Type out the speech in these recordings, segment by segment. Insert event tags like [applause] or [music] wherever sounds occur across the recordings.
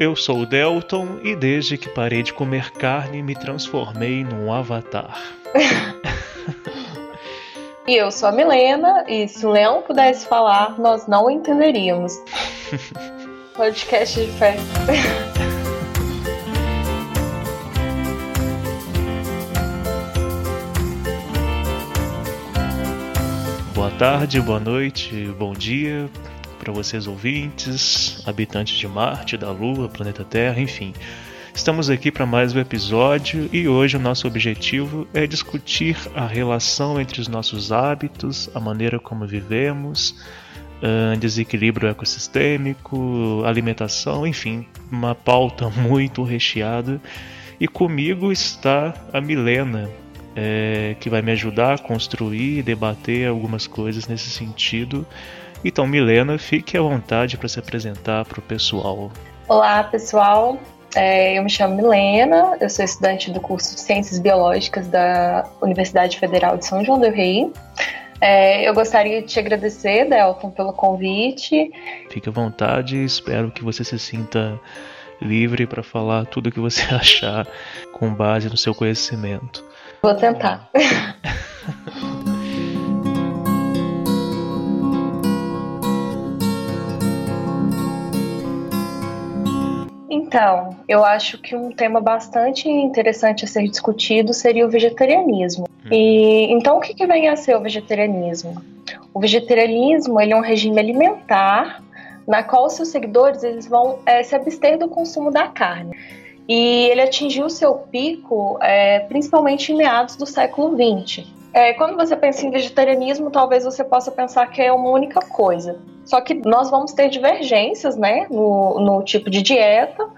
Eu sou o Delton e desde que parei de comer carne me transformei num avatar. e eu sou a Milena e se o Leão pudesse falar, nós não entenderíamos. [laughs] Podcast de fé. Boa tarde, boa noite, bom dia para vocês ouvintes, habitantes de Marte, da Lua, planeta Terra, enfim. Estamos aqui para mais um episódio e hoje o nosso objetivo é discutir a relação entre os nossos hábitos, a maneira como vivemos, uh, desequilíbrio ecossistêmico, alimentação, enfim, uma pauta [laughs] muito recheada. E comigo está a Milena, é, que vai me ajudar a construir e debater algumas coisas nesse sentido. Então, Milena, fique à vontade para se apresentar para o pessoal. Olá, pessoal. É, eu me chamo Milena, eu sou estudante do curso de Ciências Biológicas da Universidade Federal de São João do Rei. É, eu gostaria de te agradecer, Delton, pelo convite. Fique à vontade espero que você se sinta livre para falar tudo o que você [laughs] achar com base no seu conhecimento. Vou tentar. Então, eu acho que um tema bastante interessante a ser discutido seria o vegetarianismo. Hum. E então o que, que vem a ser o vegetarianismo? O vegetarianismo ele é um regime alimentar na qual seus seguidores eles vão é, se abster do consumo da carne. E ele atingiu seu pico é, principalmente em meados do século XX. É, quando você pensa em vegetarianismo, talvez você possa pensar que é uma única coisa. Só que nós vamos ter divergências né, no, no tipo de dieta,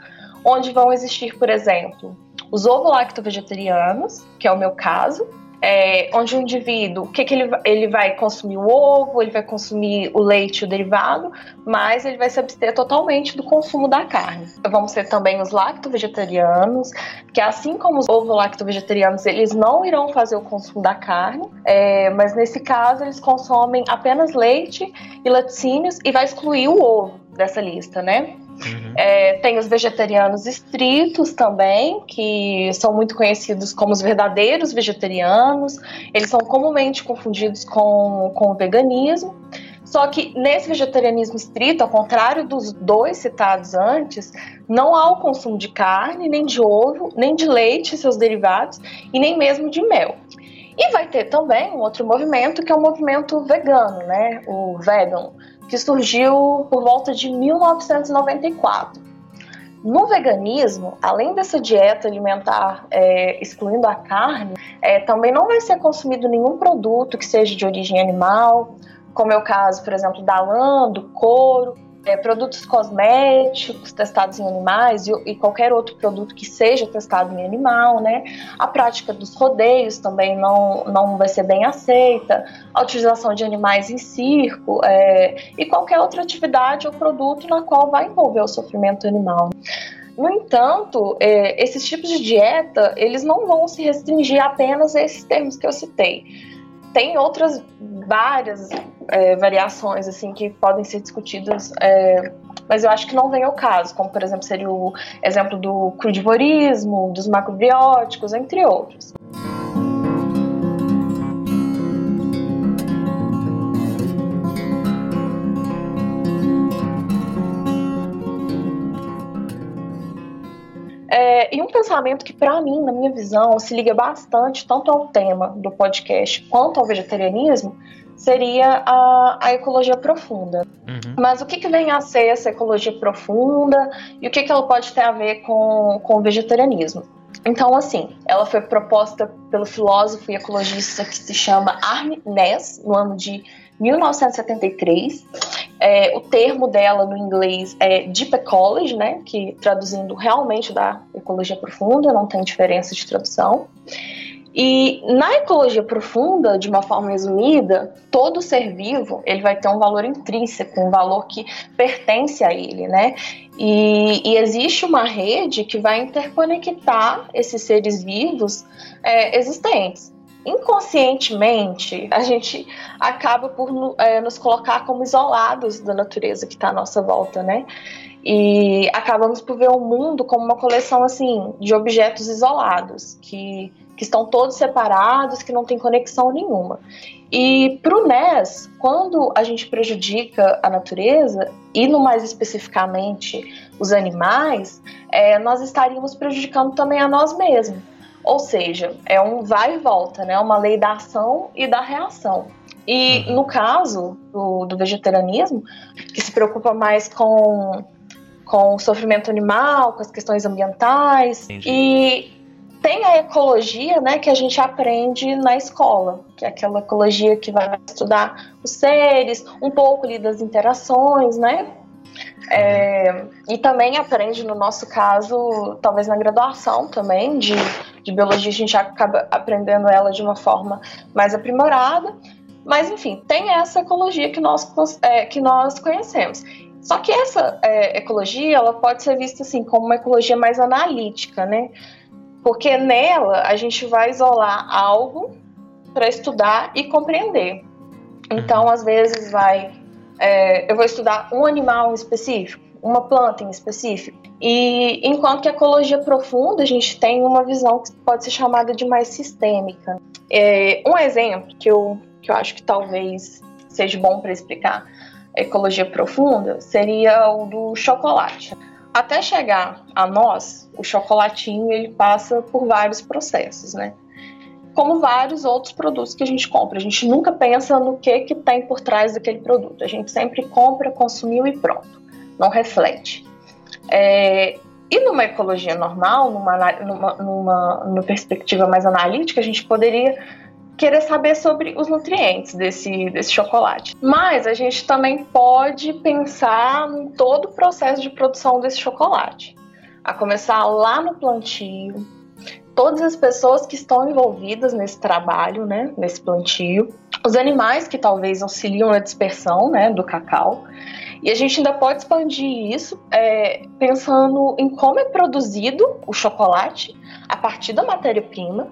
onde vão existir, por exemplo, os ovo-lacto-vegetarianos, que é o meu caso, é, onde o indivíduo, o que, que ele, ele vai consumir o ovo, ele vai consumir o leite, o derivado, mas ele vai se abster totalmente do consumo da carne. Vamos ter também os lacto-vegetarianos, que assim como os ovo-lacto-vegetarianos, eles não irão fazer o consumo da carne, é, mas nesse caso eles consomem apenas leite e laticínios e vai excluir o ovo dessa lista, né? Uhum. É, tem os vegetarianos estritos também, que são muito conhecidos como os verdadeiros vegetarianos. Eles são comumente confundidos com, com o veganismo. Só que nesse vegetarianismo estrito, ao contrário dos dois citados antes, não há o consumo de carne, nem de ovo, nem de leite e seus derivados, e nem mesmo de mel. E vai ter também um outro movimento que é o movimento vegano, né? O vegan, que surgiu por volta de 1994. No veganismo, além dessa dieta alimentar é, excluindo a carne, é, também não vai ser consumido nenhum produto que seja de origem animal, como é o caso, por exemplo, da lã, do couro, é, produtos cosméticos testados em animais e, e, qualquer outro produto que seja testado em animal, né? A prática dos rodeios também não, não vai ser bem aceita, a utilização de animais em circo é, e qualquer outra atividade ou produto na qual vai envolver o sofrimento animal. No entanto, é, esses tipos de dieta, eles não vão se restringir apenas a esses termos que eu citei. Tem outras várias é, variações assim que podem ser discutidas, é, mas eu acho que não vem ao caso, como por exemplo seria o exemplo do crudivorismo, dos macrobióticos, entre outros. Pensamento que, para mim, na minha visão, se liga bastante tanto ao tema do podcast quanto ao vegetarianismo, seria a, a ecologia profunda. Uhum. Mas o que, que vem a ser essa ecologia profunda e o que, que ela pode ter a ver com, com o vegetarianismo? Então, assim, ela foi proposta pelo filósofo e ecologista que se chama Arne Ness, no ano de 1973. É, o termo dela no inglês é Deep Ecology, né, que traduzindo realmente da ecologia profunda, não tem diferença de tradução. E na ecologia profunda, de uma forma resumida, todo ser vivo ele vai ter um valor intrínseco, um valor que pertence a ele, né? E, e existe uma rede que vai interconectar esses seres vivos é, existentes. Inconscientemente, a gente acaba por é, nos colocar como isolados da natureza que está à nossa volta, né? E acabamos por ver o mundo como uma coleção assim de objetos isolados que que estão todos separados, que não tem conexão nenhuma. E para o NES, quando a gente prejudica a natureza, e no mais especificamente os animais, é, nós estaríamos prejudicando também a nós mesmos. Ou seja, é um vai e volta, né? uma lei da ação e da reação. E uhum. no caso do, do vegetarianismo, que se preocupa mais com, com o sofrimento animal, com as questões ambientais, Entendi. e tem a ecologia, né, que a gente aprende na escola, que é aquela ecologia que vai estudar os seres, um pouco ali das interações, né? É, e também aprende, no nosso caso, talvez na graduação também, de, de biologia, a gente acaba aprendendo ela de uma forma mais aprimorada. Mas, enfim, tem essa ecologia que nós, é, que nós conhecemos. Só que essa é, ecologia, ela pode ser vista assim como uma ecologia mais analítica, né? Porque nela a gente vai isolar algo para estudar e compreender. Então, às vezes, vai. É, eu vou estudar um animal específico, uma planta em específico. E enquanto que a ecologia profunda, a gente tem uma visão que pode ser chamada de mais sistêmica. É, um exemplo que eu, que eu acho que talvez seja bom para explicar a ecologia profunda seria o do chocolate. Até chegar a nós, o chocolatinho ele passa por vários processos, né? Como vários outros produtos que a gente compra. A gente nunca pensa no que, que tem por trás daquele produto. A gente sempre compra, consumiu e pronto. Não reflete. É, e numa ecologia normal, numa, numa, numa, numa perspectiva mais analítica, a gente poderia querer saber sobre os nutrientes desse, desse chocolate. Mas a gente também pode pensar em todo o processo de produção desse chocolate, a começar lá no plantio, todas as pessoas que estão envolvidas nesse trabalho, né, nesse plantio, os animais que talvez auxiliam na dispersão, né, do cacau. E a gente ainda pode expandir isso é, pensando em como é produzido o chocolate a partir da matéria-prima,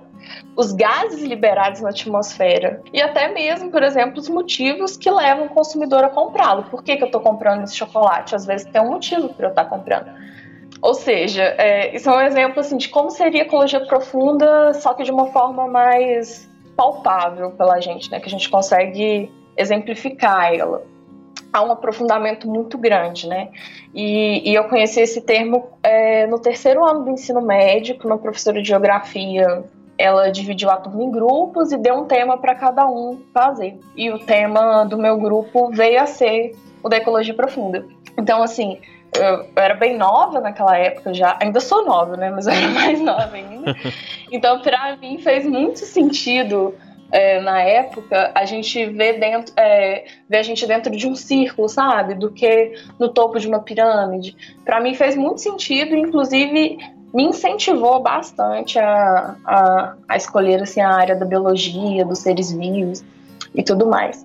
os gases liberados na atmosfera e até mesmo, por exemplo, os motivos que levam o consumidor a comprá-lo. Por que, que eu estou comprando esse chocolate? Às vezes tem um motivo para eu estar tá comprando. Ou seja, é, isso é um exemplo assim, de como seria ecologia profunda, só que de uma forma mais palpável pela gente, né? Que a gente consegue exemplificar ela. Há um aprofundamento muito grande, né? E, e eu conheci esse termo é, no terceiro ano do ensino médio, com uma professora de geografia ela dividiu a turma em grupos e deu um tema para cada um fazer. E o tema do meu grupo veio a ser o da ecologia profunda. Então, assim, eu, era bem nova naquela época já, ainda sou nova, né? Mas eu era [laughs] mais nova ainda. [laughs] Então, para mim, fez muito sentido é, na época, a gente vê dentro, é, vê a gente dentro de um círculo, sabe? Do que no topo de uma pirâmide. Para mim fez muito sentido, inclusive me incentivou bastante a, a, a escolher assim, a área da biologia, dos seres vivos e tudo mais.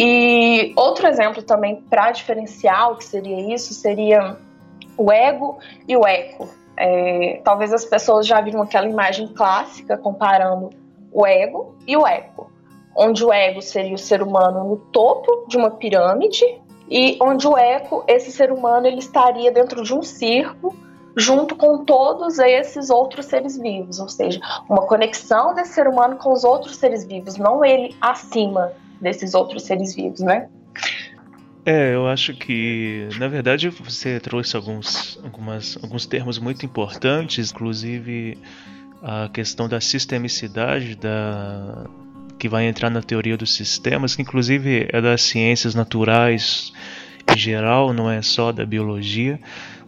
E outro exemplo também para diferenciar o que seria isso seria o ego e o eco. É, talvez as pessoas já viram aquela imagem clássica comparando o ego e o eco, onde o ego seria o ser humano no topo de uma pirâmide e onde o eco, esse ser humano, ele estaria dentro de um círculo junto com todos esses outros seres vivos, ou seja, uma conexão desse ser humano com os outros seres vivos, não ele acima desses outros seres vivos, né? É, eu acho que, na verdade, você trouxe alguns, algumas, alguns termos muito importantes, inclusive a questão da sistemicidade da, que vai entrar na teoria dos sistemas, que inclusive é das ciências naturais em geral, não é só da biologia.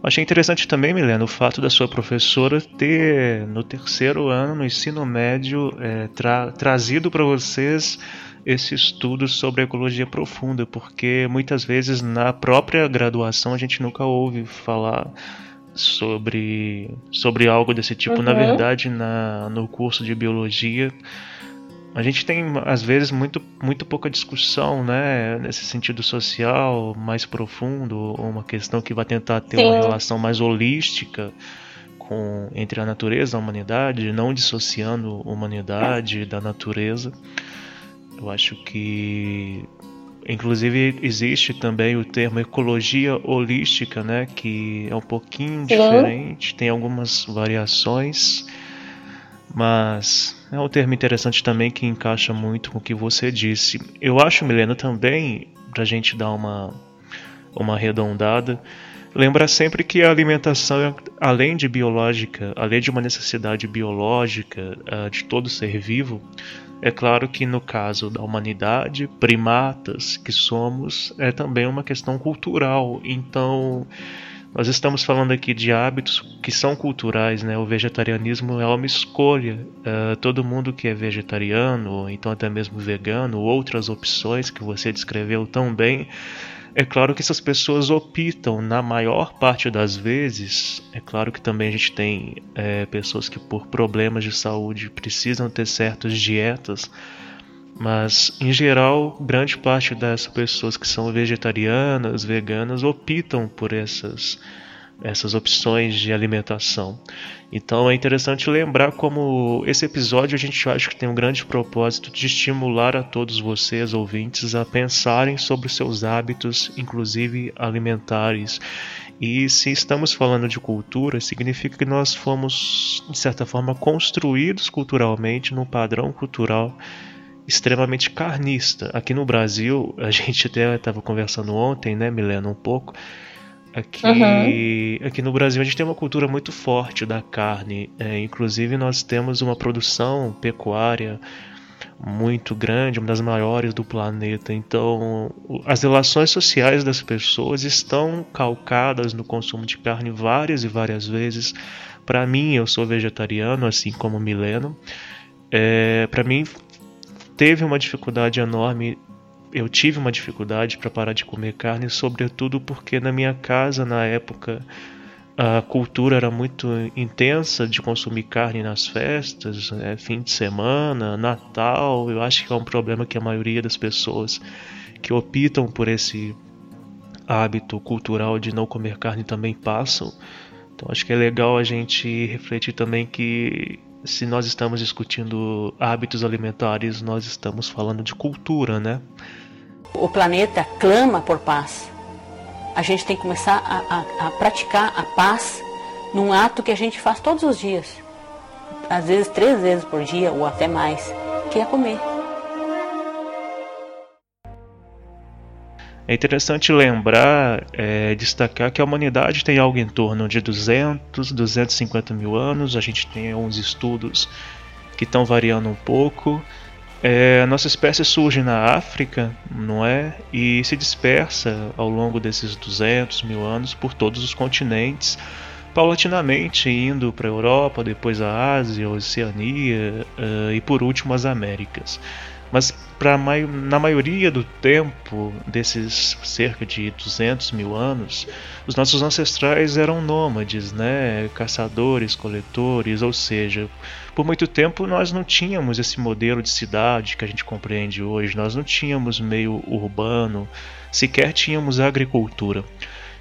Achei interessante também, Milena, o fato da sua professora ter, no terceiro ano, no ensino médio, é, tra trazido para vocês esse estudo sobre ecologia profunda, porque muitas vezes na própria graduação a gente nunca ouve falar sobre, sobre algo desse tipo. Uhum. Na verdade, na, no curso de biologia, a gente tem às vezes muito, muito pouca discussão, né, nesse sentido social mais profundo, ou uma questão que vai tentar ter Sim. uma relação mais holística com entre a natureza e a humanidade, não dissociando a humanidade da natureza. Eu acho que inclusive existe também o termo ecologia holística, né, que é um pouquinho diferente, tem algumas variações mas é um termo interessante também que encaixa muito com o que você disse. Eu acho, Milena, também, para a gente dar uma, uma arredondada, lembra sempre que a alimentação, além de biológica, além de uma necessidade biológica uh, de todo ser vivo, é claro que no caso da humanidade, primatas que somos, é também uma questão cultural. Então nós estamos falando aqui de hábitos que são culturais, né? O vegetarianismo é uma escolha. Uh, todo mundo que é vegetariano, ou então até mesmo vegano, outras opções que você descreveu tão bem, é claro que essas pessoas optam, na maior parte das vezes. É claro que também a gente tem é, pessoas que, por problemas de saúde, precisam ter certas dietas mas, em geral, grande parte das pessoas que são vegetarianas, veganas, optam por essas, essas opções de alimentação. Então é interessante lembrar como esse episódio a gente acha que tem um grande propósito de estimular a todos vocês, ouvintes, a pensarem sobre os seus hábitos, inclusive alimentares. E se estamos falando de cultura, significa que nós fomos, de certa forma, construídos culturalmente num padrão cultural extremamente carnista. Aqui no Brasil, a gente até estava conversando ontem, né, Milena, um pouco. Aqui, uhum. aqui no Brasil a gente tem uma cultura muito forte da carne. É, inclusive nós temos uma produção pecuária muito grande, uma das maiores do planeta. Então, as relações sociais das pessoas estão calcadas no consumo de carne várias e várias vezes. Para mim, eu sou vegetariano, assim como Mileno. É, para mim, teve uma dificuldade enorme. Eu tive uma dificuldade para parar de comer carne, sobretudo porque na minha casa, na época, a cultura era muito intensa de consumir carne nas festas, né, fim de semana, Natal. Eu acho que é um problema que a maioria das pessoas que optam por esse hábito cultural de não comer carne também passam. Então acho que é legal a gente refletir também que se nós estamos discutindo hábitos alimentares, nós estamos falando de cultura, né? O planeta clama por paz. A gente tem que começar a, a, a praticar a paz num ato que a gente faz todos os dias. Às vezes três vezes por dia ou até mais, que é comer. É interessante lembrar, é, destacar que a humanidade tem algo em torno de 200, 250 mil anos. A gente tem alguns estudos que estão variando um pouco. É, a nossa espécie surge na África, não é? E se dispersa ao longo desses 200 mil anos por todos os continentes, paulatinamente indo para a Europa, depois a Ásia, a Oceania uh, e por último as Américas. Mas pra, na maioria do tempo, desses cerca de 200 mil anos, os nossos ancestrais eram nômades, né? caçadores, coletores, ou seja, por muito tempo nós não tínhamos esse modelo de cidade que a gente compreende hoje, nós não tínhamos meio urbano, sequer tínhamos agricultura.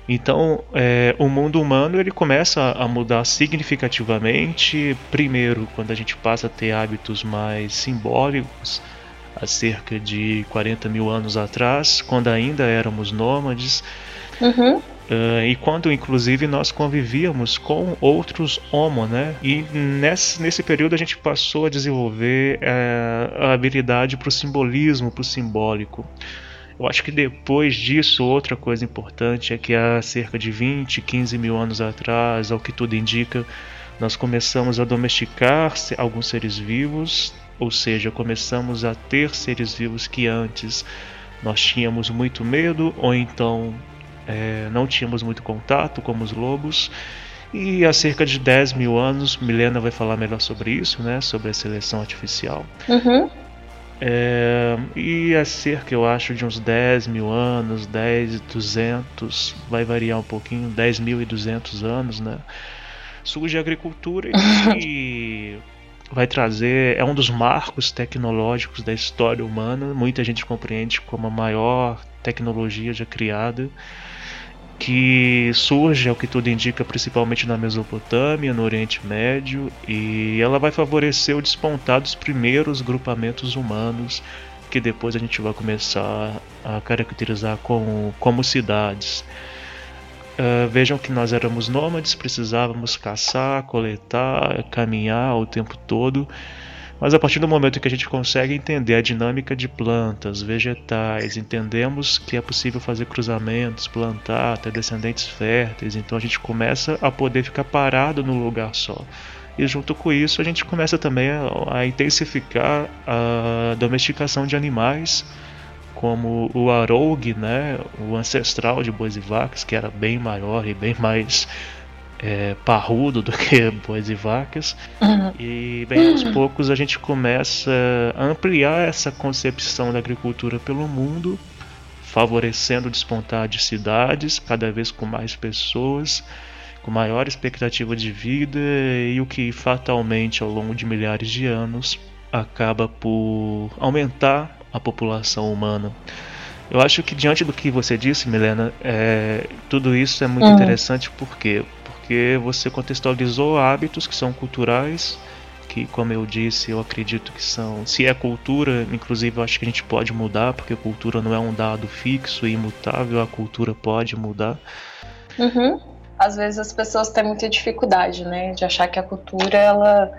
Então, é, o mundo humano ele começa a mudar significativamente. Primeiro, quando a gente passa a ter hábitos mais simbólicos, há cerca de 40 mil anos atrás, quando ainda éramos nômades. Uhum. Uh, e quando inclusive nós convivíamos com outros homo, né? E nesse, nesse período a gente passou a desenvolver uh, a habilidade para o simbolismo, para o simbólico. Eu acho que depois disso, outra coisa importante é que há cerca de 20, 15 mil anos atrás, ao que tudo indica, nós começamos a domesticar alguns seres vivos, ou seja, começamos a ter seres vivos que antes nós tínhamos muito medo, ou então é, não tínhamos muito contato, como os lobos. E há cerca de 10 mil anos, Milena vai falar melhor sobre isso, né? Sobre a seleção artificial. Uhum. É, e há cerca, eu acho, de uns 10 mil anos, 10, 200, vai variar um pouquinho, 10.200 anos, né? Surge a agricultura e [laughs] vai trazer, é um dos marcos tecnológicos da história humana, muita gente compreende como a maior tecnologia já criada que surge, ao que tudo indica, principalmente na Mesopotâmia, no Oriente Médio, e ela vai favorecer o despontar dos primeiros grupamentos humanos, que depois a gente vai começar a caracterizar como, como cidades. Uh, vejam que nós éramos nômades, precisávamos caçar, coletar, caminhar o tempo todo. Mas a partir do momento que a gente consegue entender a dinâmica de plantas, vegetais, entendemos que é possível fazer cruzamentos, plantar, ter descendentes férteis, então a gente começa a poder ficar parado num lugar só. E junto com isso a gente começa também a, a intensificar a domesticação de animais, como o arougue, né, o ancestral de bois vacas, que era bem maior e bem mais é, parrudo do [laughs] que bois e vacas. Uhum. E bem aos uhum. poucos a gente começa a ampliar essa concepção da agricultura pelo mundo, favorecendo o despontar de cidades, cada vez com mais pessoas, com maior expectativa de vida e o que fatalmente ao longo de milhares de anos acaba por aumentar a população humana. Eu acho que diante do que você disse, Milena, é, tudo isso é muito uhum. interessante porque porque você contextualizou hábitos que são culturais, que, como eu disse, eu acredito que são. Se é cultura, inclusive eu acho que a gente pode mudar, porque cultura não é um dado fixo e imutável, a cultura pode mudar. Uhum. Às vezes as pessoas têm muita dificuldade, né, de achar que a cultura ela,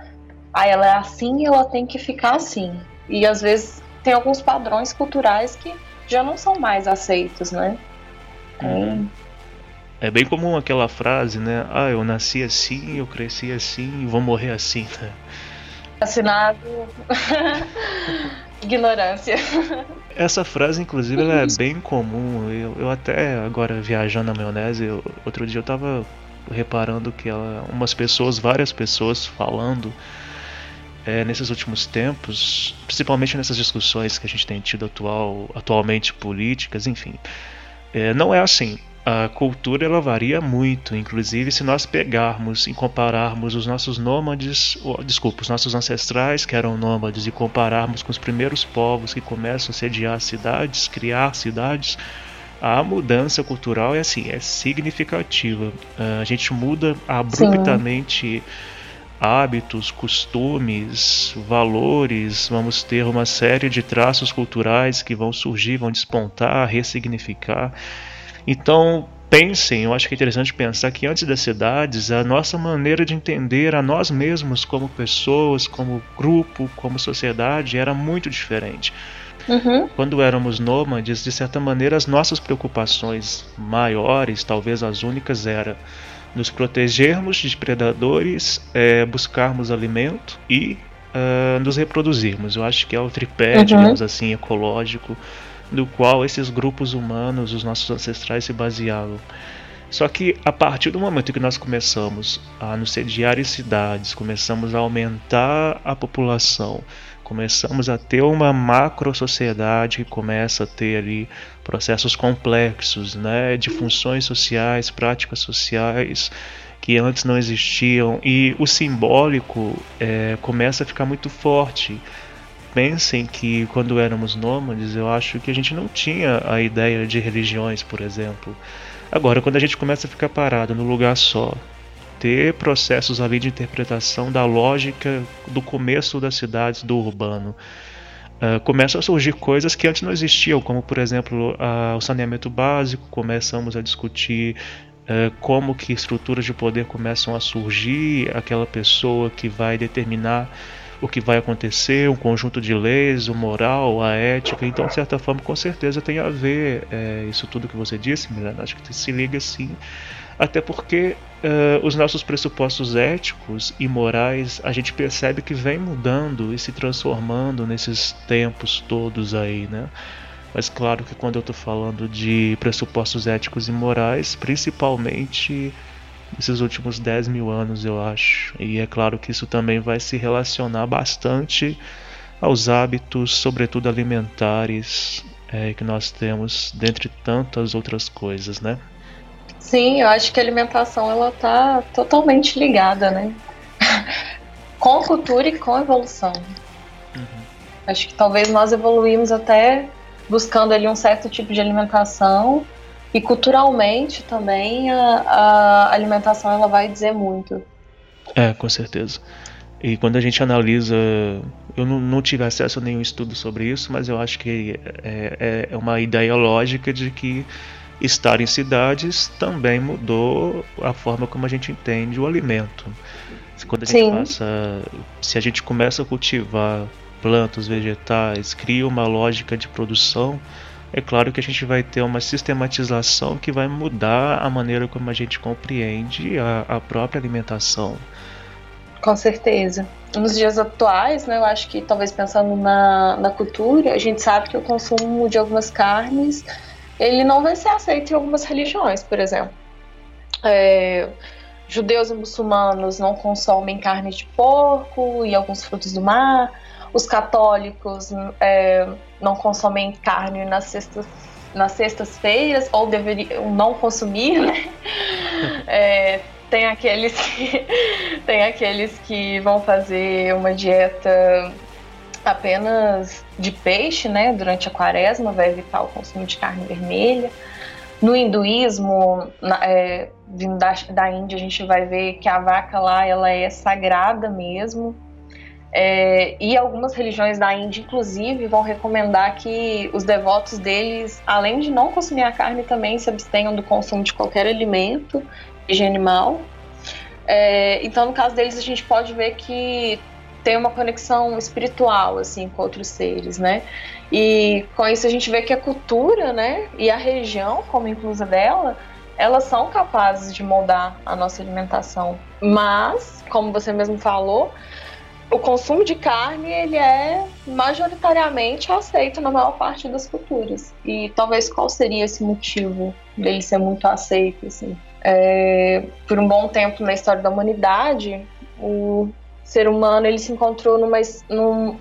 ah, ela é assim e ela tem que ficar assim. E às vezes tem alguns padrões culturais que já não são mais aceitos, né? Uhum. É bem comum aquela frase, né? Ah, eu nasci assim, eu cresci assim e vou morrer assim, né? Assinado. [laughs] Ignorância. Essa frase, inclusive, ela é bem comum. Eu, eu até agora viajando na maionese, eu, outro dia eu tava reparando que ela, umas pessoas, várias pessoas falando é, nesses últimos tempos, principalmente nessas discussões que a gente tem tido atual, atualmente políticas, enfim. É, não é assim a cultura ela varia muito, inclusive se nós pegarmos e compararmos os nossos nômades, ou, desculpa, os nossos ancestrais que eram nômades e compararmos com os primeiros povos que começam a sediar cidades, criar cidades, a mudança cultural é assim, é significativa. Uh, a gente muda abruptamente Sim. Hábitos, costumes, valores, vamos ter uma série de traços culturais que vão surgir, vão despontar, ressignificar. Então, pensem, eu acho que é interessante pensar que antes das cidades, a nossa maneira de entender a nós mesmos como pessoas, como grupo, como sociedade era muito diferente. Uhum. Quando éramos nômades, de certa maneira, as nossas preocupações maiores, talvez as únicas, era nos protegermos de predadores, é, buscarmos alimento e uh, nos reproduzirmos. Eu acho que é o tripé, uhum. digamos assim, ecológico do qual esses grupos humanos, os nossos ancestrais, se baseavam. Só que a partir do momento que nós começamos a nos sediar em cidades, começamos a aumentar a população, começamos a ter uma macro sociedade que começa a ter ali processos complexos, né, de funções sociais, práticas sociais que antes não existiam e o simbólico é, começa a ficar muito forte pensem que quando éramos nômades, eu acho que a gente não tinha a ideia de religiões, por exemplo. Agora, quando a gente começa a ficar parado no lugar só, ter processos ali de interpretação da lógica do começo das cidades, do urbano, uh, começam a surgir coisas que antes não existiam, como por exemplo uh, o saneamento básico, começamos a discutir uh, como que estruturas de poder começam a surgir, aquela pessoa que vai determinar o que vai acontecer, um conjunto de leis, o moral, a ética. Então, de certa forma, com certeza tem a ver é, isso tudo que você disse, Milena. Acho que se liga sim. Até porque uh, os nossos pressupostos éticos e morais a gente percebe que vem mudando e se transformando nesses tempos todos aí, né? Mas claro que quando eu estou falando de pressupostos éticos e morais, principalmente esses últimos 10 mil anos, eu acho. E é claro que isso também vai se relacionar bastante aos hábitos, sobretudo alimentares, é, que nós temos, dentre tantas outras coisas, né? Sim, eu acho que a alimentação ela tá totalmente ligada, né? [laughs] com cultura e com evolução. Uhum. Acho que talvez nós evoluímos até buscando ali um certo tipo de alimentação e culturalmente também a, a alimentação ela vai dizer muito. É, com certeza. E quando a gente analisa, eu não, não, tive acesso a nenhum estudo sobre isso, mas eu acho que é, é, é uma ideia lógica de que estar em cidades também mudou a forma como a gente entende o alimento. Quando a gente Sim. passa, se a gente começa a cultivar plantas, vegetais, cria uma lógica de produção, é claro que a gente vai ter uma sistematização que vai mudar a maneira como a gente compreende a, a própria alimentação. Com certeza. Nos dias atuais, né, eu acho que talvez pensando na, na cultura, a gente sabe que o consumo de algumas carnes ele não vai ser aceito em algumas religiões, por exemplo. É, judeus e muçulmanos não consomem carne de porco e alguns frutos do mar. Os católicos é, não consomem carne nas sextas nas sextas-feiras ou deveriam não consumir, né? [laughs] É, tem aqueles que [laughs] tem aqueles que vão fazer uma dieta apenas de peixe, né, durante a quaresma, vai evitar o consumo de carne vermelha. No hinduísmo, é, vindo da, da Índia, a gente vai ver que a vaca lá ela é sagrada mesmo. É, e algumas religiões da Índia, inclusive, vão recomendar que os devotos deles, além de não consumir a carne, também se abstenham do consumo de qualquer alimento de animal. É, então, no caso deles, a gente pode ver que tem uma conexão espiritual assim com outros seres, né? E com isso a gente vê que a cultura, né, e a região como inclusa dela, elas são capazes de moldar a nossa alimentação. Mas, como você mesmo falou, o consumo de carne ele é majoritariamente aceito na maior parte das culturas. E talvez qual seria esse motivo dele ser muito aceito assim? É, por um bom tempo na história da humanidade, o ser humano ele se encontrou numa,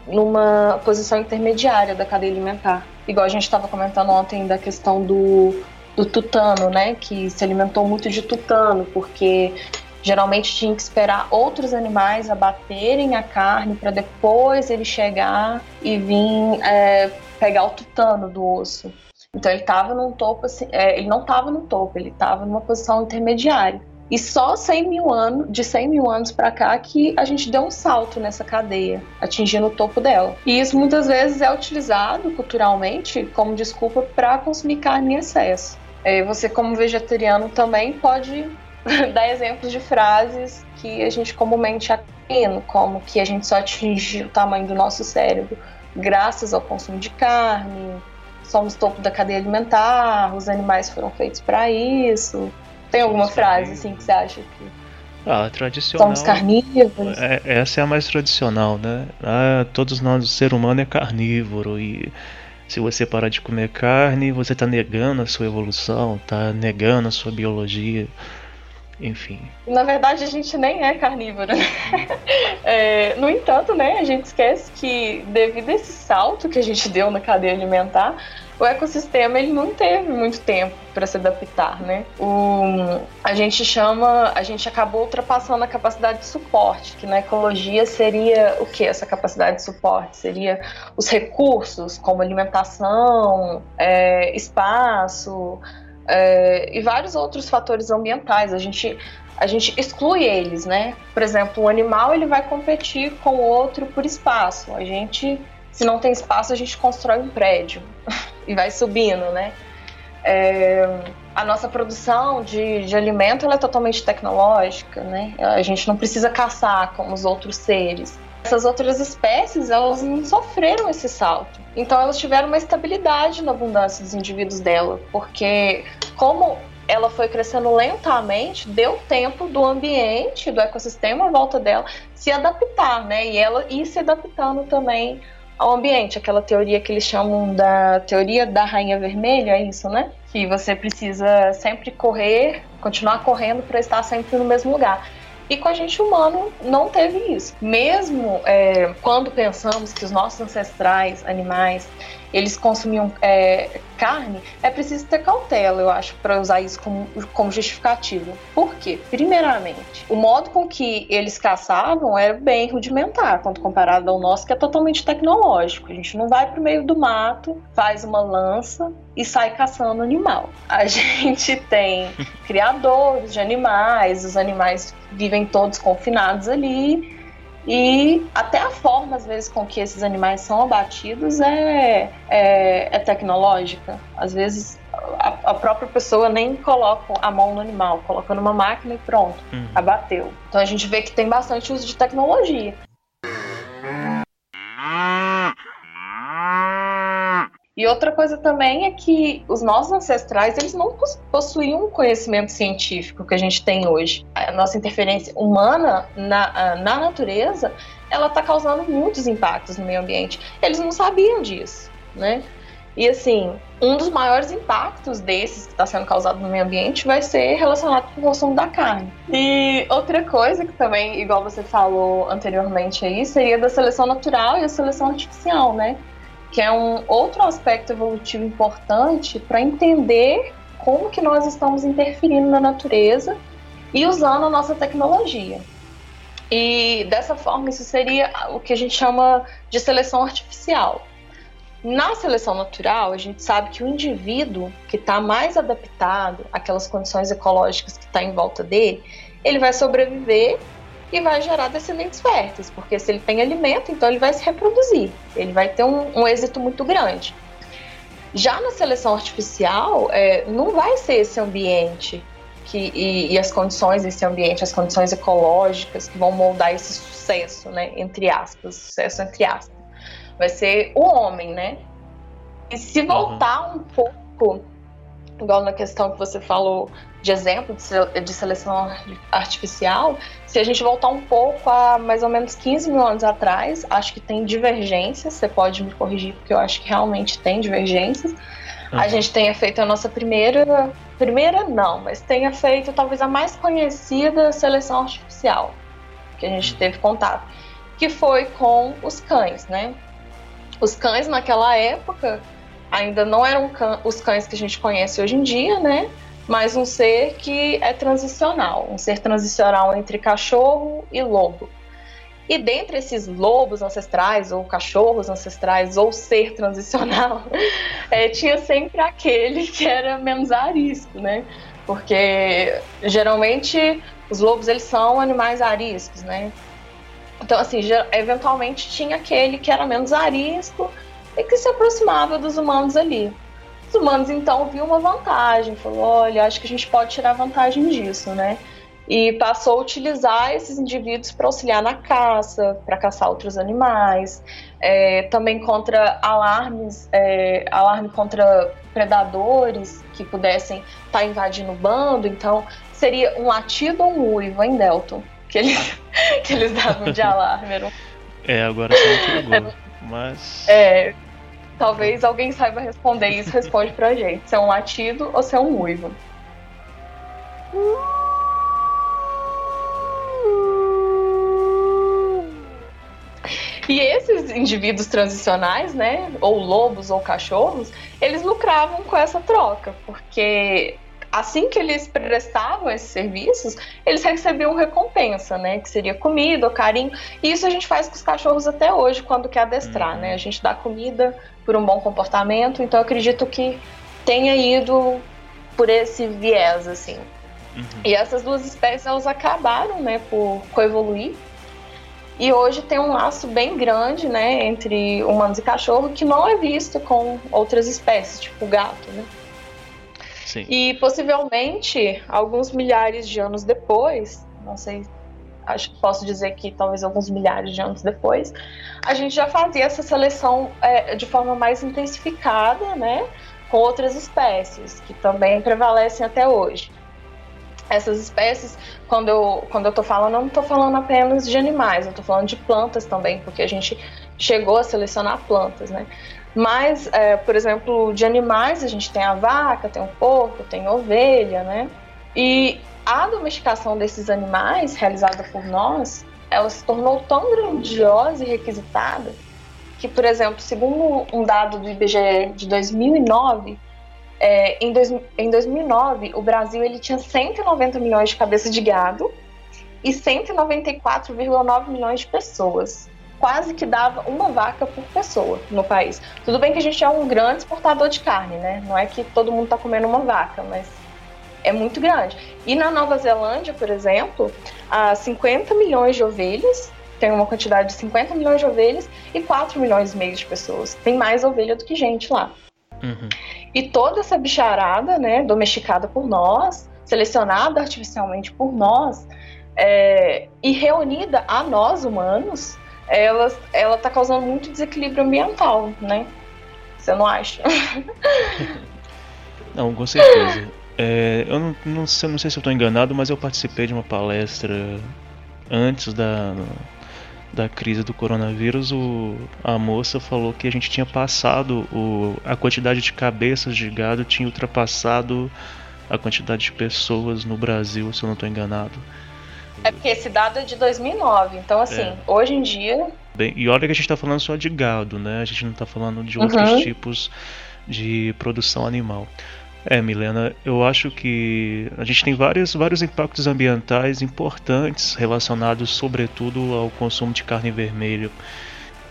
numa posição intermediária da cadeia alimentar. Igual a gente estava comentando ontem da questão do, do tutano, né? Que se alimentou muito de tutano, porque geralmente tinha que esperar outros animais abaterem a carne para depois ele chegar e vir é, pegar o tutano do osso. Então ele estava num topo, assim, é, ele não estava no topo, ele estava numa posição intermediária. E só 100 mil anos, de 100 mil anos para cá que a gente deu um salto nessa cadeia, atingindo o topo dela. E isso muitas vezes é utilizado culturalmente como desculpa para consumir carne em excesso. É, você, como vegetariano, também pode [laughs] dar exemplos de frases que a gente comumente atende, como que a gente só atinge o tamanho do nosso cérebro graças ao consumo de carne, somos topo da cadeia alimentar, os animais foram feitos para isso. Tem alguma frase assim que você acha que. Ah, tradicional. Somos carnívoros. É, essa é a mais tradicional, né? Ah, todos nós, o ser humano é carnívoro e se você parar de comer carne, você está negando a sua evolução, está negando a sua biologia, enfim. Na verdade, a gente nem é carnívoro. [laughs] é, no entanto, né, a gente esquece que devido a esse salto que a gente deu na cadeia alimentar, o ecossistema ele não teve muito tempo para se adaptar, né? O, a gente chama, a gente acabou ultrapassando a capacidade de suporte, que na ecologia seria o que essa capacidade de suporte? Seria os recursos como alimentação, é, espaço é, e vários outros fatores ambientais. A gente a gente exclui eles, né? Por exemplo, o animal ele vai competir com o outro por espaço. A gente se não tem espaço, a gente constrói um prédio [laughs] e vai subindo, né? É, a nossa produção de, de alimento é totalmente tecnológica, né? A gente não precisa caçar como os outros seres. Essas outras espécies, elas não sofreram esse salto. Então, elas tiveram uma estabilidade na abundância dos indivíduos dela, porque como ela foi crescendo lentamente, deu tempo do ambiente, do ecossistema à volta dela se adaptar, né? E ela ir se adaptando também ao ambiente, aquela teoria que eles chamam da teoria da rainha vermelha, é isso, né? Que você precisa sempre correr, continuar correndo para estar sempre no mesmo lugar. E com a gente humano não teve isso. Mesmo é, quando pensamos que os nossos ancestrais animais eles consumiam é, carne, é preciso ter cautela, eu acho, para usar isso como, como justificativo. Por quê? Primeiramente, o modo com que eles caçavam era bem rudimentar, quando comparado ao nosso, que é totalmente tecnológico. A gente não vai para o meio do mato, faz uma lança e sai caçando animal. A [laughs] gente tem criadores de animais, os animais vivem todos confinados ali e até a forma, às vezes, com que esses animais são abatidos é, é, é tecnológica. Às vezes, a, a, própria pessoa nem coloca a mão no animal, coloca numa máquina e pronto, uhum. abateu. Então a gente vê que tem bastante uso de tecnologia. E outra coisa também é que os nossos ancestrais, eles não possuíam o conhecimento científico que a gente tem hoje. A nossa interferência humana na, na natureza, ela está causando muitos impactos no meio ambiente. Eles não sabiam disso, né? E assim, um dos maiores impactos desses que está sendo causado no meio ambiente vai ser relacionado com o consumo da carne. E outra coisa que também, igual você falou anteriormente aí, seria da seleção natural e a seleção artificial, né? Que é um outro aspecto evolutivo importante para entender como que nós estamos interferindo na natureza e usando a nossa tecnologia. E dessa forma, isso seria o que a gente chama de seleção artificial. Na seleção natural, a gente sabe que o indivíduo que está mais adaptado àquelas condições ecológicas que está em volta dele, ele vai sobreviver e vai gerar descendentes férteis, porque se ele tem alimento, então ele vai se reproduzir, ele vai ter um, um êxito muito grande. Já na seleção artificial, é, não vai ser esse ambiente que, e, e, as condições desse ambiente, as condições ecológicas que vão moldar esse sucesso, né, entre aspas, sucesso entre aspas. Vai ser o homem, né? E se voltar um pouco, igual na questão que você falou de exemplo de seleção artificial, se a gente voltar um pouco a mais ou menos 15 mil anos atrás, acho que tem divergências, você pode me corrigir, porque eu acho que realmente tem divergências. Uhum. A gente tenha feito a nossa primeira, primeira não, mas tenha feito talvez a mais conhecida seleção artificial que a gente uhum. teve contato, que foi com os cães, né? Os cães naquela época ainda não eram os cães que a gente conhece hoje em dia, né? Mas um ser que é transicional, um ser transicional entre cachorro e lobo. E dentre esses lobos ancestrais, ou cachorros ancestrais, ou ser transicional, [laughs] é, tinha sempre aquele que era menos arisco, né? Porque geralmente os lobos eles são animais ariscos, né? Então, assim, eventualmente tinha aquele que era menos arisco e que se aproximava dos humanos ali. Os humanos então viu uma vantagem, falou: olha, acho que a gente pode tirar vantagem disso, né? E passou a utilizar esses indivíduos para auxiliar na caça, para caçar outros animais, é, também contra alarmes, é, alarme contra predadores que pudessem estar tá invadindo o bando. Então, seria um latido ou um uivo, hein, Delton? Que eles, [laughs] que eles davam de [laughs] alarme. Era um... É, agora você me pegou, mas... É, Talvez alguém saiba responder isso, responde pra gente. Se é um latido ou se é um uivo. E esses indivíduos transicionais, né, ou lobos ou cachorros, eles lucravam com essa troca, porque assim que eles prestavam esses serviços, eles recebiam recompensa, né? Que seria comida carinho. E isso a gente faz com os cachorros até hoje, quando quer adestrar, né? A gente dá comida por um bom comportamento. Então acredito que tenha ido por esse viés, assim. Uhum. E essas duas espécies, elas acabaram, né, por coevoluir. E hoje tem um laço bem grande, né, entre humanos e cachorro que não é visto com outras espécies, tipo o gato, né? Sim. E possivelmente, alguns milhares de anos depois, não sei, acho que posso dizer que talvez alguns milhares de anos depois, a gente já fazia essa seleção é, de forma mais intensificada, né? Com outras espécies, que também prevalecem até hoje. Essas espécies, quando eu, quando eu tô falando, eu não estou falando apenas de animais, eu estou falando de plantas também, porque a gente chegou a selecionar plantas, né? Mas, é, por exemplo, de animais, a gente tem a vaca, tem o porco, tem a ovelha, né? E a domesticação desses animais, realizada por nós, ela se tornou tão grandiosa e requisitada que, por exemplo, segundo um dado do IBGE de 2009, é, em, dois, em 2009 o Brasil ele tinha 190 milhões de cabeças de gado e 194,9 milhões de pessoas. Quase que dava uma vaca por pessoa no país. Tudo bem que a gente é um grande exportador de carne, né? Não é que todo mundo está comendo uma vaca, mas é muito grande. E na Nova Zelândia, por exemplo, há 50 milhões de ovelhas, tem uma quantidade de 50 milhões de ovelhas e 4 milhões e meio de pessoas. Tem mais ovelha do que gente lá. Uhum. E toda essa bicharada, né, domesticada por nós, selecionada artificialmente por nós, é, e reunida a nós humanos, ela, ela tá causando muito desequilíbrio ambiental, né? Você não acha? [laughs] não, com certeza. É, eu não, não, sei, não sei se eu estou enganado, mas eu participei de uma palestra antes da, da crise do coronavírus. O, a moça falou que a gente tinha passado o, a quantidade de cabeças de gado tinha ultrapassado a quantidade de pessoas no Brasil, se eu não estou enganado. É porque esse dado é de 2009, então assim, é. hoje em dia. Bem, e olha que a gente está falando só de gado, né? A gente não está falando de outros uhum. tipos de produção animal. É, Milena, eu acho que a gente tem vários, vários impactos ambientais importantes relacionados, sobretudo, ao consumo de carne vermelha.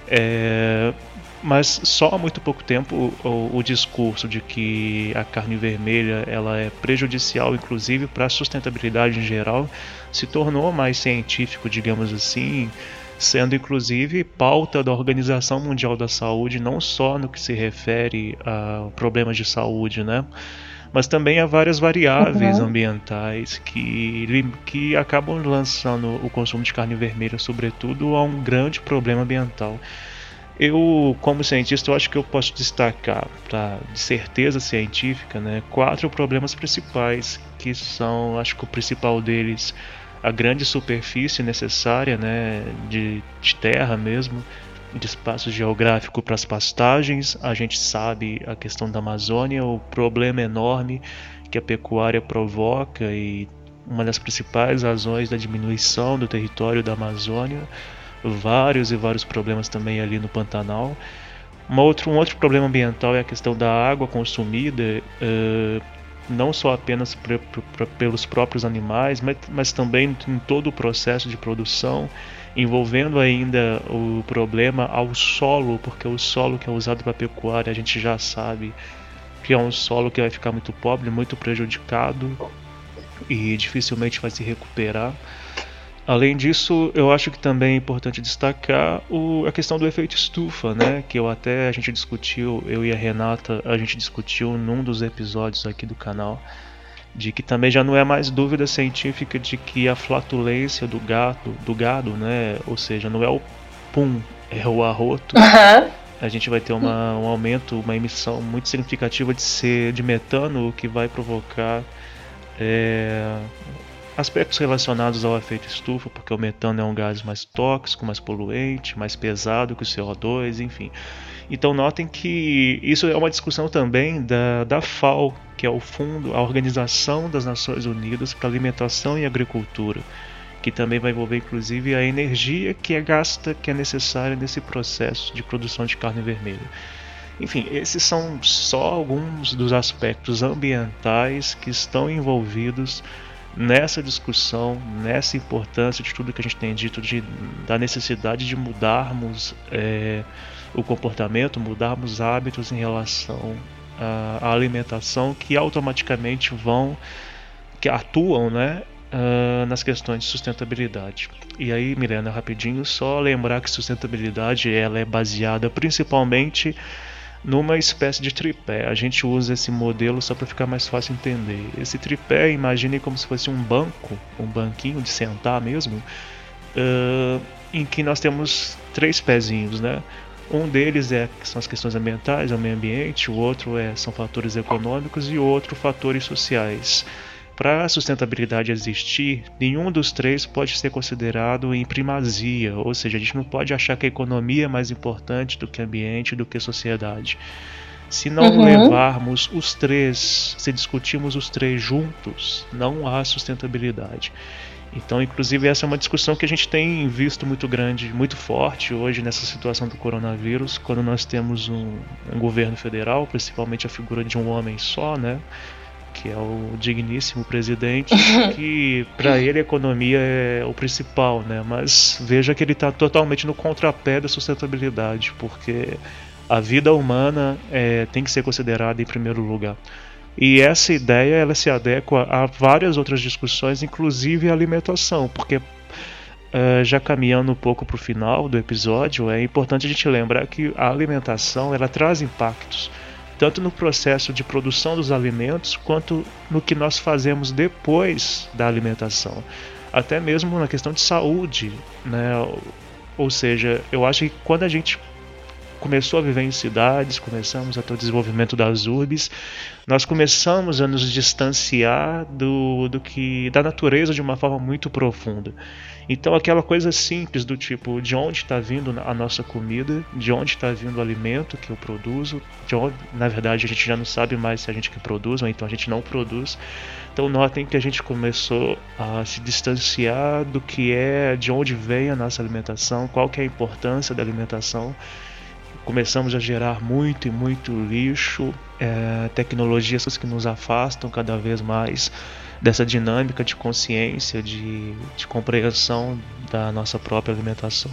É, mas só há muito pouco tempo o, o, discurso de que a carne vermelha ela é prejudicial, inclusive para a sustentabilidade em geral, se tornou mais científico, digamos assim, sendo inclusive pauta da Organização Mundial da Saúde, não só no que se refere a problemas de saúde, né? mas também há várias variáveis uhum. ambientais que, que acabam lançando o consumo de carne vermelha, sobretudo, a um grande problema ambiental. Eu, como cientista, eu acho que eu posso destacar, pra, de certeza científica, né, quatro problemas principais, que são, acho que o principal deles a grande superfície necessária né, de, de terra mesmo, de espaço geográfico para as pastagens. A gente sabe a questão da Amazônia, o problema enorme que a pecuária provoca e uma das principais razões da diminuição do território da Amazônia. Vários e vários problemas também ali no Pantanal. Uma outro, um outro problema ambiental é a questão da água consumida. Uh, não só apenas pelos próprios animais, mas, mas também em todo o processo de produção, envolvendo ainda o problema ao solo, porque o solo que é usado para pecuária a gente já sabe que é um solo que vai ficar muito pobre, muito prejudicado e dificilmente vai se recuperar. Além disso, eu acho que também é importante destacar o, a questão do efeito estufa, né? Que eu até a gente discutiu, eu e a Renata, a gente discutiu num dos episódios aqui do canal, de que também já não é mais dúvida científica de que a flatulência do gato, do gado, né? Ou seja, não é o pum, é o arroto. [laughs] Uhum. A gente vai ter uma, um aumento, uma emissão muito significativa de, ser, de metano, o que vai provocar é, aspectos relacionados ao efeito estufa, porque o metano é um gás mais tóxico, mais poluente, mais pesado que o CO2, enfim. Então notem que isso é uma discussão também da, da FAO, que é o fundo, a Organização das Nações Unidas para Alimentação e Agricultura, que também vai envolver inclusive a energia que é gasta, que é necessária nesse processo de produção de carne vermelha. Enfim, esses são só alguns dos aspectos ambientais que estão envolvidos nessa discussão, nessa importância de tudo que a gente tem dito, de, da necessidade de mudarmos é, o comportamento, mudarmos hábitos em relação à, alimentação que automaticamente vão, que atuam, né, Uh, nas questões de sustentabilidade. E aí, Milena, rapidinho, só lembrar que sustentabilidade ela é baseada principalmente numa espécie de tripé. A gente usa esse modelo só para ficar mais fácil entender. Esse tripé, imagine como se fosse um banco, um banquinho de sentar mesmo, uh, em que nós temos três pezinhos, né? Um deles é, são as questões ambientais, é o meio ambiente, o outro é, são fatores econômicos e outro fatores sociais. Para a sustentabilidade existir, nenhum dos três pode ser considerado em primazia, ou seja, a gente não pode achar que a economia é mais importante do que o ambiente, do que a sociedade. Se não uhum. levarmos os três, se discutirmos os três juntos, não há sustentabilidade. Então, inclusive, essa é uma discussão que a gente tem visto muito grande, muito forte hoje nessa situação do coronavírus, quando nós temos um, um governo federal, principalmente a figura de um homem só, né? Que é o digníssimo presidente, [laughs] que para ele a economia é o principal, né? Mas veja que ele está totalmente no contrapé da sustentabilidade, porque a vida humana é, tem que ser considerada em primeiro lugar. E essa ideia ela se adequa a várias outras discussões, inclusive a alimentação, porque uh, já caminhando um pouco para o final do episódio, é importante a gente lembrar que a alimentação ela traz impactos tanto no processo de produção dos alimentos quanto no que nós fazemos depois da alimentação, até mesmo na questão de saúde, né? Ou seja, eu acho que quando a gente começou a viver em cidades, começamos a ter o desenvolvimento das urbes, nós começamos a nos distanciar do, do que da natureza de uma forma muito profunda. Então aquela coisa simples do tipo de onde está vindo a nossa comida, de onde está vindo o alimento que eu produzo, de onde, na verdade a gente já não sabe mais se a gente que produz ou então a gente não produz. Então notem que a gente começou a se distanciar do que é, de onde vem a nossa alimentação, qual que é a importância da alimentação. Começamos a gerar muito e muito lixo, é, tecnologias que nos afastam cada vez mais dessa dinâmica de consciência, de, de compreensão da nossa própria alimentação.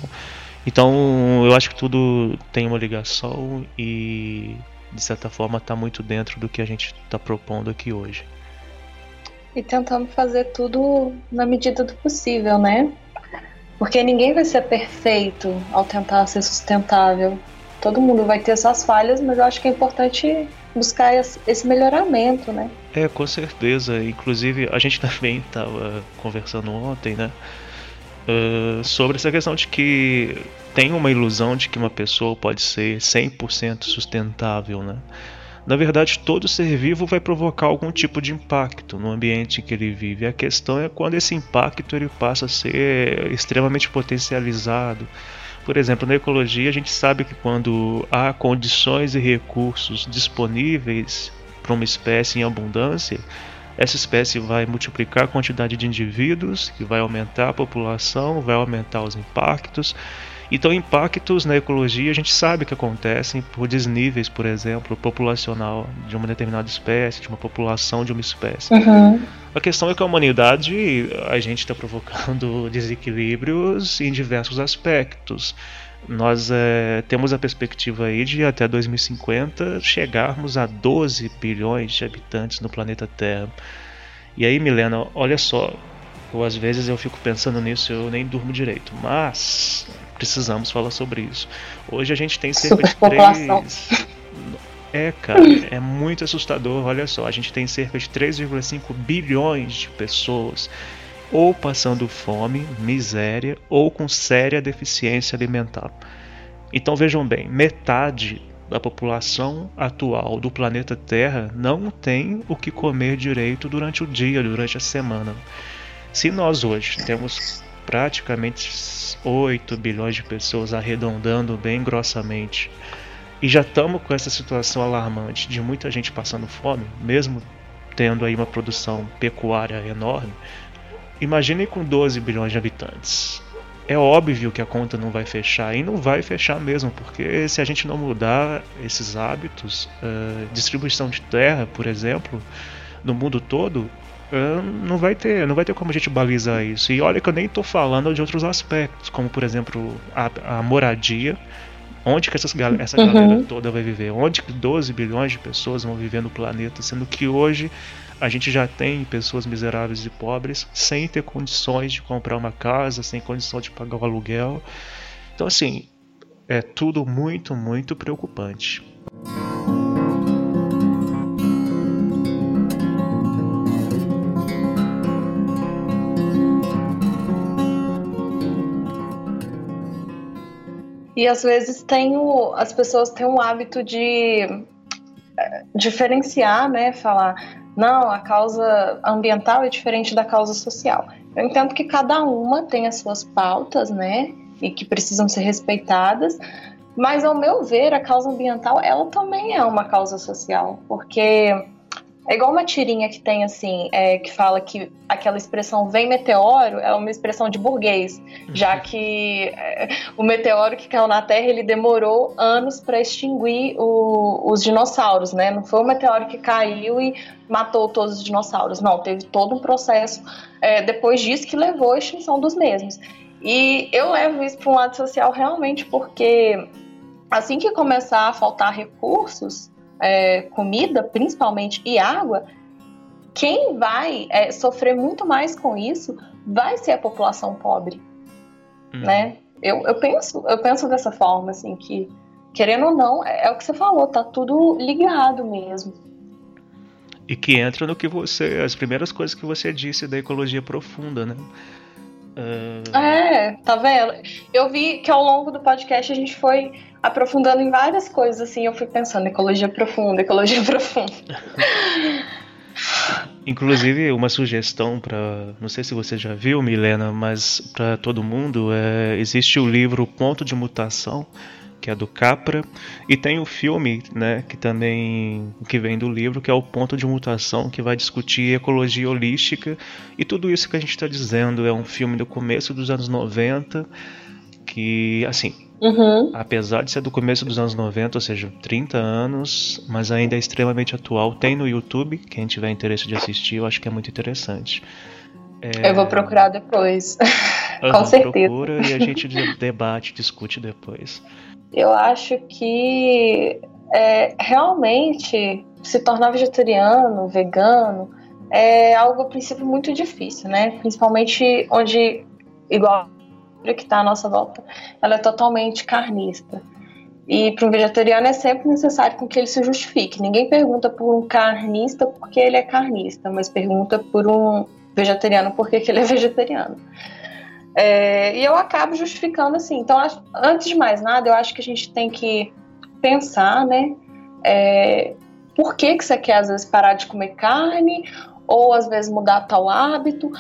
Então, eu acho que tudo tem uma ligação e, de certa forma, está muito dentro do que a gente está propondo aqui hoje. E tentando fazer tudo na medida do possível, né? Porque ninguém vai ser perfeito ao tentar ser sustentável. Todo mundo vai ter suas falhas, mas eu acho que é importante buscar esse melhoramento, né? É, com certeza. Inclusive, a gente [laughs] também estava conversando ontem, né? Uh, sobre essa questão de que tem uma ilusão de que uma pessoa pode ser 100% sustentável, né? Na verdade, todo ser vivo vai provocar algum tipo de impacto no ambiente em que ele vive. A questão é quando esse impacto ele passa a ser extremamente potencializado por exemplo, na ecologia, a gente sabe que quando há condições e recursos disponíveis para uma espécie em abundância, essa espécie vai multiplicar a quantidade de indivíduos, que vai aumentar a população, vai aumentar os impactos então, impactos na ecologia a gente sabe que acontecem por desníveis, por exemplo, populacional de uma determinada espécie, de uma população de uma espécie. Uhum. A questão é que a humanidade, a gente está provocando [laughs] desequilíbrios em diversos aspectos. Nós é, temos a perspectiva aí de até 2050 chegarmos a 12 bilhões de habitantes no planeta Terra. E aí, Milena, olha só, eu, às vezes eu fico pensando nisso e eu nem durmo direito. Mas precisamos falar sobre isso. Hoje a gente tem cerca de 3. É, cara, é muito assustador. Olha só, a gente tem cerca de 3,5 bilhões de pessoas ou passando fome, miséria ou com séria deficiência alimentar. Então vejam bem, metade da população atual do planeta Terra não tem o que comer direito durante o dia, durante a semana. Se nós hoje temos praticamente 8 bilhões de pessoas arredondando bem grossamente, e já estamos com essa situação alarmante de muita gente passando fome, mesmo tendo aí uma produção pecuária enorme, imagine com 12 bilhões de habitantes. É óbvio que a conta não vai fechar e não vai fechar mesmo, porque se a gente não mudar esses hábitos, uh, distribuição de terra, por exemplo, no mundo todo, não vai ter, não vai ter como a gente balizar isso. E olha que eu nem estou falando de outros aspectos, como por exemplo a, a moradia, onde que essas, essa uhum. galera toda vai viver, onde que 12 bilhões de pessoas vão viver no planeta, sendo que hoje a gente já tem pessoas miseráveis e pobres sem ter condições de comprar uma casa, sem condições de pagar o aluguel. Então assim, é tudo muito, muito preocupante. E às vezes tem o, as pessoas têm o hábito de eh, diferenciar, né? Falar, não, a causa ambiental é diferente da causa social. Eu entendo que cada uma tem as suas pautas, né? E que precisam ser respeitadas, Mas, ao meu ver, a causa ambiental, ela também é uma causa social, porque é igual uma tirinha que tem assim, é, que fala que aquela expressão vem meteoro é uma expressão de burguês, já uhum. que é, o meteoro que caiu na Terra ele demorou anos para extinguir o, os dinossauros, né? Não foi o meteoro que caiu e matou todos os dinossauros, não, teve todo um processo é, depois disso que levou à extinção dos mesmos. E eu levo isso para um lado social realmente porque assim que começar a faltar recursos é, comida, principalmente, e água, quem vai é, sofrer muito mais com isso vai ser a população pobre, hum. né? Eu, eu, penso, eu penso dessa forma, assim, que querendo ou não, é, é, o que você falou, tá tudo ligado mesmo. E que entra no que você, as primeiras coisas que você disse da ecologia profunda, né? Uh... É, tá vendo? Eu vi que ao longo do podcast a gente foi aprofundando em várias coisas, assim, eu fui pensando, ecologia profunda, ecologia [laughs] profunda. Inclusive, uma sugestão para, não sei se você já viu, Milena, mas para todo mundo, é, existe o livro Ponto de Mutação, que é do Capra, e tem o filme, né, que também que vem do livro, que é o Ponto de Mutação, que vai discutir ecologia holística e tudo isso que a gente está dizendo é um filme do começo dos anos 90, que assim, Uhum. Apesar de ser do começo dos anos 90, ou seja, 30 anos, mas ainda é extremamente atual. Tem no YouTube, quem tiver interesse de assistir, eu acho que é muito interessante. É... Eu vou procurar depois. Uhum, [laughs] Com certeza. Procura e a gente debate, discute depois. Eu acho que é, realmente se tornar vegetariano, vegano, é algo a princípio muito difícil, né? Principalmente onde, igual que está à nossa volta, ela é totalmente carnista. E para um vegetariano é sempre necessário com que ele se justifique. Ninguém pergunta por um carnista porque ele é carnista, mas pergunta por um vegetariano porque ele é [laughs] vegetariano. É, e eu acabo justificando assim. Então, antes de mais nada, eu acho que a gente tem que pensar, né? É, por que, que você quer, às vezes, parar de comer carne, ou às vezes mudar tal hábito,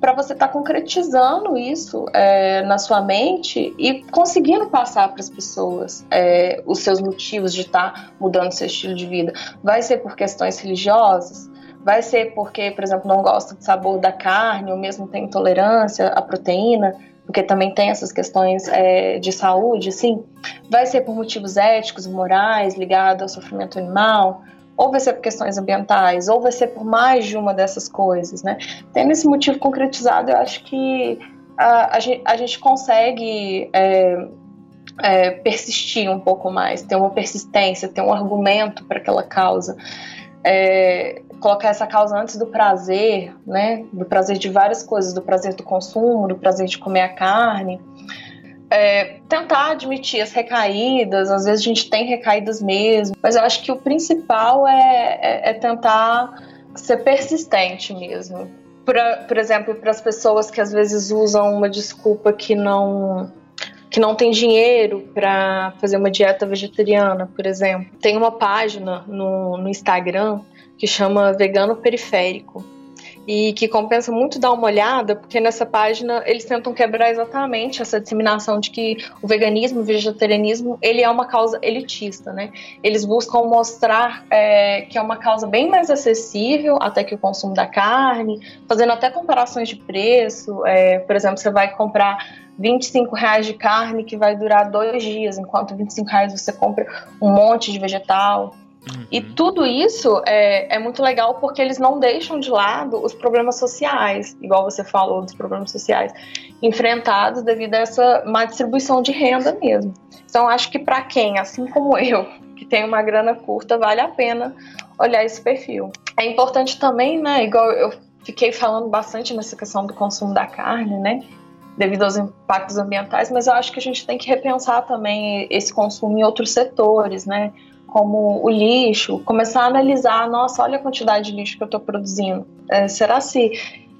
para você estar tá concretizando isso é, na sua mente e conseguindo passar para as pessoas é, os seus motivos de estar tá mudando seu estilo de vida. Vai ser por questões religiosas, vai ser porque, por exemplo, não gosta do sabor da carne ou mesmo tem intolerância à proteína, porque também tem essas questões é, de saúde, sim. Vai ser por motivos éticos, morais, ligados ao sofrimento animal ou vai ser por questões ambientais, ou vai ser por mais de uma dessas coisas, né? Tendo esse motivo concretizado, eu acho que a, a, gente, a gente, consegue é, é, persistir um pouco mais, ter uma persistência, ter um argumento para aquela causa. É, colocar essa causa antes do prazer, né? Do prazer de várias coisas, do prazer do consumo, do prazer de comer a carne é, tentar admitir as recaídas, às vezes a gente tem recaídas mesmo, mas eu acho que o principal é, é, é tentar ser persistente mesmo. Pra, por exemplo, para as pessoas que às vezes usam uma desculpa que não que não tem dinheiro para fazer uma dieta vegetariana, por exemplo. Tem uma página no, no Instagram que chama Vegano Periférico e que compensa muito dar uma olhada, porque nessa página eles tentam quebrar exatamente essa disseminação de que o veganismo, o vegetarianismo, ele é uma causa elitista, né? Eles buscam mostrar é, que é uma causa bem mais acessível até que o consumo da carne, fazendo até comparações de preço. É, por exemplo, você vai comprar 25 reais de carne que vai durar dois dias, enquanto 25 reais você compra um monte de vegetal. Uhum. E tudo isso é, é muito legal porque eles não deixam de lado os problemas sociais, igual você falou dos problemas sociais, enfrentados devido a essa má distribuição de renda mesmo. Então, acho que para quem, assim como [laughs] eu, que tem uma grana curta, vale a pena olhar esse perfil. É importante também, né, igual eu fiquei falando bastante nessa questão do consumo da carne, né, devido aos impactos ambientais, mas eu acho que a gente tem que repensar também esse consumo em outros setores, né? Como o lixo, começar a analisar, nossa, olha a quantidade de lixo que eu estou produzindo. É, será se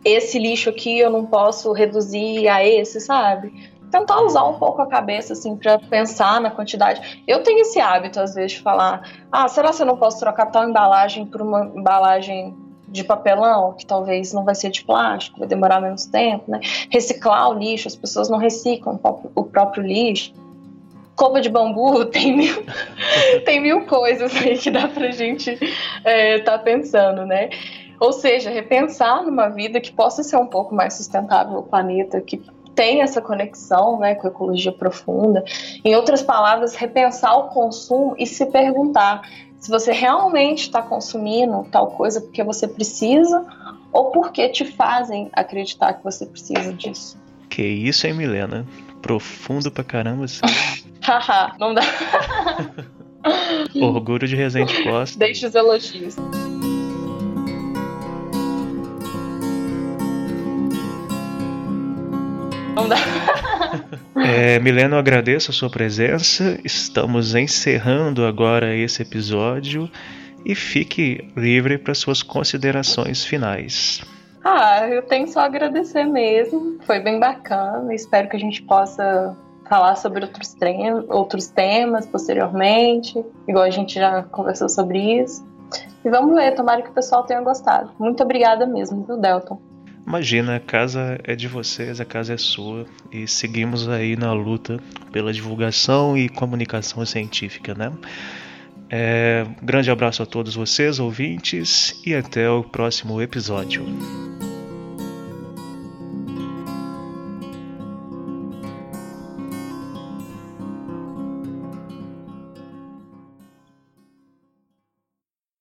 esse lixo aqui eu não posso reduzir a esse, sabe? Tentar usar um pouco a cabeça, assim, para pensar na quantidade. Eu tenho esse hábito, às vezes, de falar: ah, será que eu não posso trocar tal embalagem por uma embalagem de papelão, que talvez não vai ser de plástico, vai demorar menos tempo, né? Reciclar o lixo, as pessoas não reciclam o próprio lixo. Cova de bambu, [laughs] tem mil, [laughs] tem mil coisas aí que dá pra gente estar é, tá pensando, né? Ou seja, repensar numa vida que possa ser um pouco mais sustentável o planeta, que tem essa conexão né, com a ecologia profunda. Em outras palavras, repensar o consumo e se perguntar se você realmente está consumindo tal coisa porque você precisa ou porque te fazem acreditar que você precisa disso. Que isso, hein, Milena? Profundo pra caramba. Assim. Haha, não dá. Orgulho de Resende Costa. Deixa os elogios. Não dá. É, Milena, eu agradeço a sua presença. Estamos encerrando agora esse episódio e fique livre para suas considerações finais. Ah, eu tenho só a agradecer mesmo. Foi bem bacana. Espero que a gente possa falar sobre outros, outros temas posteriormente, igual a gente já conversou sobre isso. E vamos ver, tomara que o pessoal tenha gostado. Muito obrigada mesmo, viu, Delton? Imagina, a casa é de vocês, a casa é sua e seguimos aí na luta pela divulgação e comunicação científica, né? É, grande abraço a todos vocês, ouvintes, e até o próximo episódio.